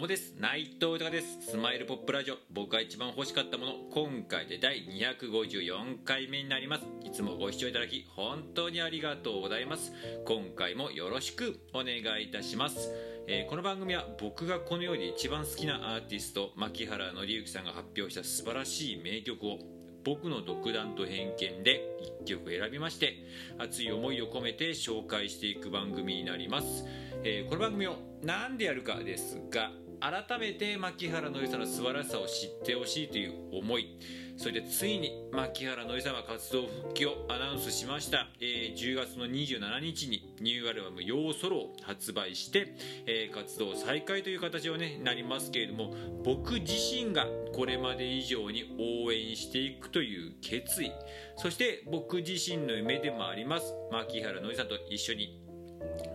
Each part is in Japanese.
うもです。内藤豊です。スマイルポップラジオ。僕が一番欲しかったもの。今回で第254回目になります。いつもご視聴いただき本当にありがとうございます。今回もよろしくお願いいたします。えー、この番組は僕がこの世で一番好きなアーティスト牧原紀之さんが発表した素晴らしい名曲を僕の独断と偏見で1曲選びまして熱い思いを込めて紹介していく番組になります、えー、この番組を何でやるかですが改めて牧原のりさんの素晴らしさを知ってほしいという思い。それでついに牧原のりさんは活動復帰をアナウンスしました、えー、10月の27日にニューアルバム「ヨーソロ」を発売して、えー、活動再開という形をねなりますけれども僕自身がこれまで以上に応援していくという決意。そして僕自身の夢でもあります。牧原のりさんと一緒に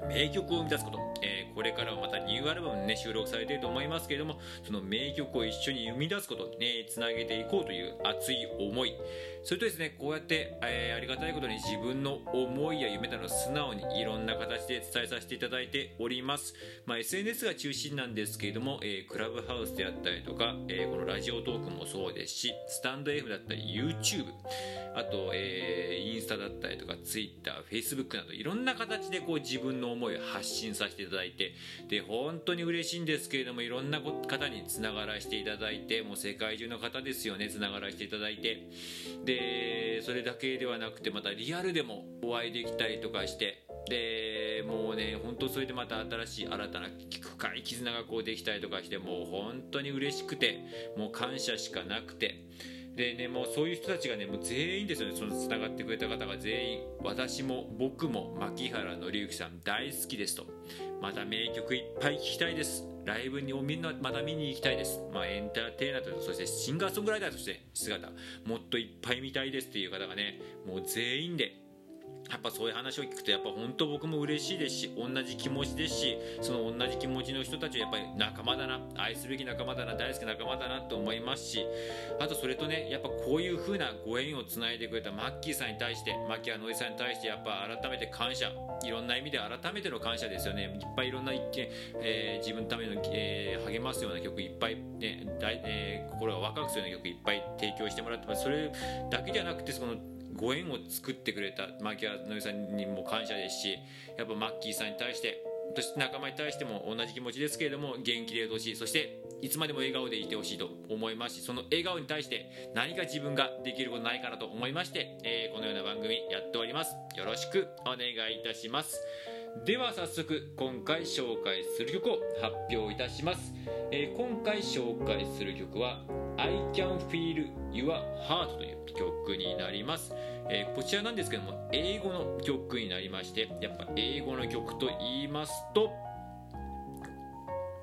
名曲を生み出すこと、えー、これからはまたニューアルバムにね収録されていると思いますけれどもその名曲を一緒に生み出すことねつなげていこうという熱い思い。それとですねこうやって、えー、ありがたいことに自分の思いや夢など素直にいろんな形で伝えさせていただいております、まあ、SNS が中心なんですけれども、えー、クラブハウスであったりとか、えこのラジオトークもそうですしスタンド F だったり YouTube あと、えインスタだったりとか TwitterFacebook などいろんな形でこう自自分の思いを発信させていただいてで本当に嬉しいんですけれどもいろんな方につながらせていただいてもう世界中の方ですよねつながらせていただいて。でそれだけではなくてまたリアルでもお会いできたりとかしてでもうね本当それでまた新しい新たな深い絆がこうできたりとかしてもう本当に嬉しくてもう感謝しかなくて。でねもうそういう人たちがねもう全員ですよね。そのつながってくれた方が全員。私も僕も牧原紀之さん大好きですと。また名曲いっぱい聴きたいです。ライブにもみんなまた見に行きたいです、まあ、エンターテイナーとそしてシンガーソングライターとして姿もっといっぱい見たいですっていう方がねもう全員でやっぱそういう話を聞くとやっぱ本当僕も嬉しいですし同じ気持ちですしその同じ気持ちの人たちはやっぱり仲間だな愛すべき仲間だな大好きな仲間だなと思いますしあとそれとねやっぱこういう風なご縁をつないでくれたマッキーさんに対してマキーノイさんに対してやっぱ改めて感謝いろんな意味で改めての感謝ですよね。いっぱいいろんな一見、えー、自分のための、えー、励ますような曲いっぱい、ねえー、心がワクワクするような曲いっぱい提供してもらってそれだけじゃなくてそのご縁を作ってくれたマーキーのりさんにも感謝ですしやっぱマッキーさんに対してそして仲間に対しても同じ気持ちですけれども元気でいてほしい。そしていつまでも笑顔でいてほしいと思いますしその笑顔に対して何か自分ができることないかなと思いまして、えー、このような番組やっております。よろしくお願いいたします。では早速今回紹介する曲を発表いたします、えー、今回紹介する曲は I can feel your heart という曲になります、えー、こちらなんですけども英語の曲になりましてやっぱ英語の曲と言いますと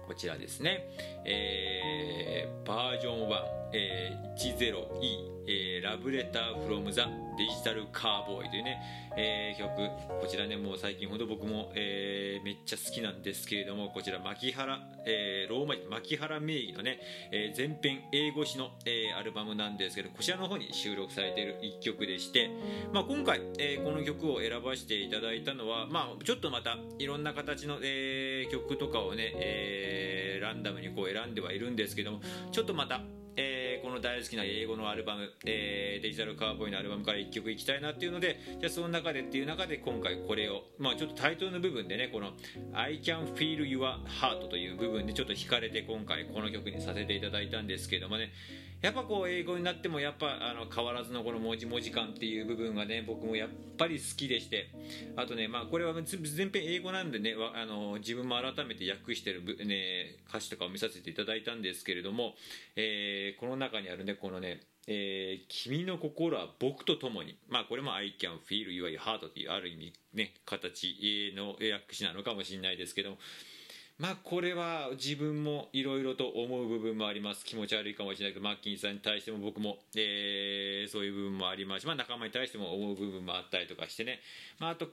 こちらですね、えー、バージョン1、えー、10E、えー、ラブレターフロムザデジタルカーボーイというね、えー、曲こちらねもう最近ほど僕も、えー、めっちゃ好きなんですけれどもこちら牧原、えー、ローマ字牧原名義のね、えー、全編英語詞の、えー、アルバムなんですけどこちらの方に収録されている一曲でして、まあ、今回、えー、この曲を選ばせていただいたのは、まあ、ちょっとまたいろんな形の、えー、曲とかをね、えー、ランダムにこう選んではいるんですけどもちょっとまたえー、この大好きな英語のアルバム、えー、デジタルカーボーイのアルバムから1曲いきたいなっていうのでじゃその中でっていう中で今回これを、まあ、ちょっとタイトルの部分でねこの「I can feel your heart」という部分でちょっと惹かれて今回この曲にさせていただいたんですけどもね。やっぱこう英語になってもやっぱあの変わらずのこの文字文字感っていう部分がね僕もやっぱり好きでしてあとねまあこれは全編英語なんでねあの自分も改めて訳してる、ね、歌詞とかを見させていただいたんですけれども、えー、この中にあるねこのねえー、君の心は僕と共に、まあ、これも I can feel your heart というある意味、ね、形の訳詞なのかもしれないですけども、まあこれは自分もいろいろと思う部分もあります。気持ち悪いかもしれないけどマッキーさんに対しても僕も、えー、そういう部分もありますし、まあ、仲間に対しても思う部分もあったりとかしてね、まあ、あと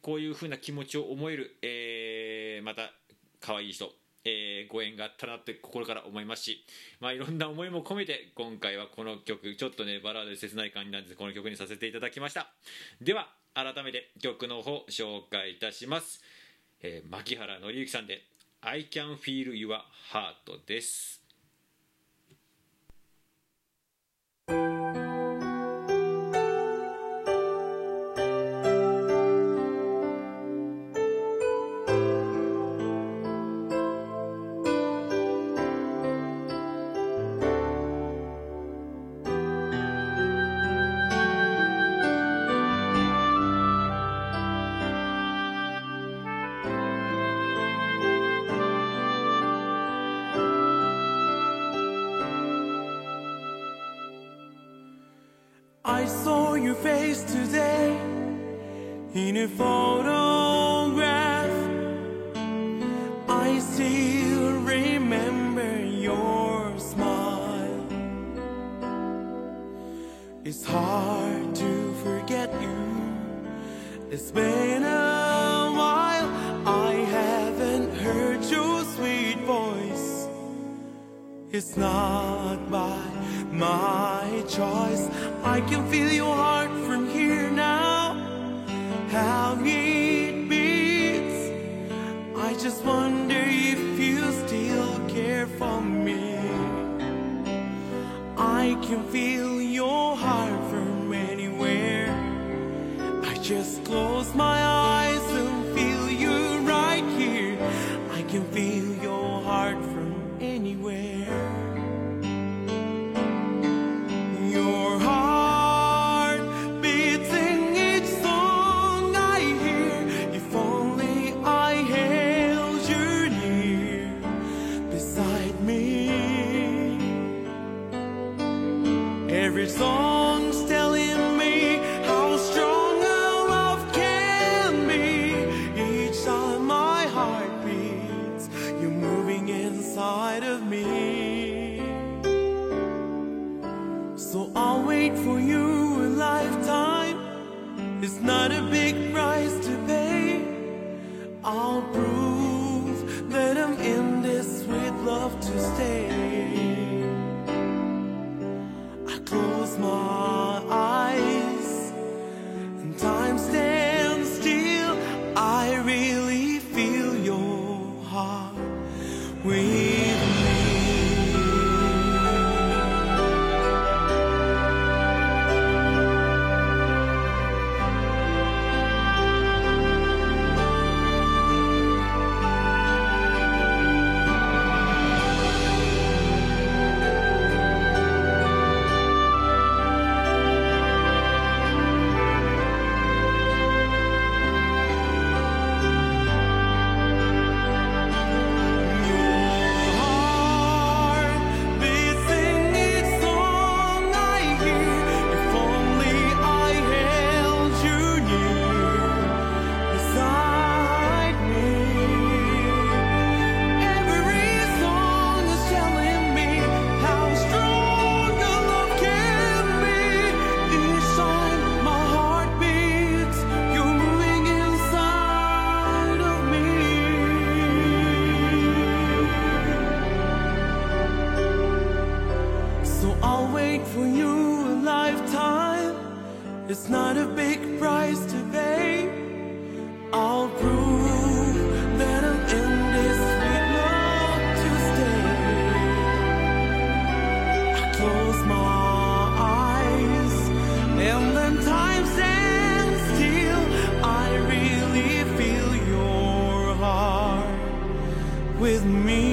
こういうふうな気持ちを思える、えー、また可愛い人。えー、ご縁があったなって心から思いますし、まあ、いろんな思いも込めて今回はこの曲ちょっとねバラードで切ない感じなんです。この曲にさせていただきました。では改めて曲の方紹介いたします、えー、牧原紀之さんで I can feel your heart です。I saw your face today in a photograph. I still remember your smile. It's hard to forget you. It's been a while. I haven't heard your sweet voice. It's not by my choice. I can feel your heart Every song's telling me how strong a love can be. Each time my heart beats, you're moving inside of me. So I'll wait for you a lifetime. It's not a big big price to pay. I'll prove that I'm in this sweet love to stay. I close my eyes and then time stands still. I really feel your heart with me.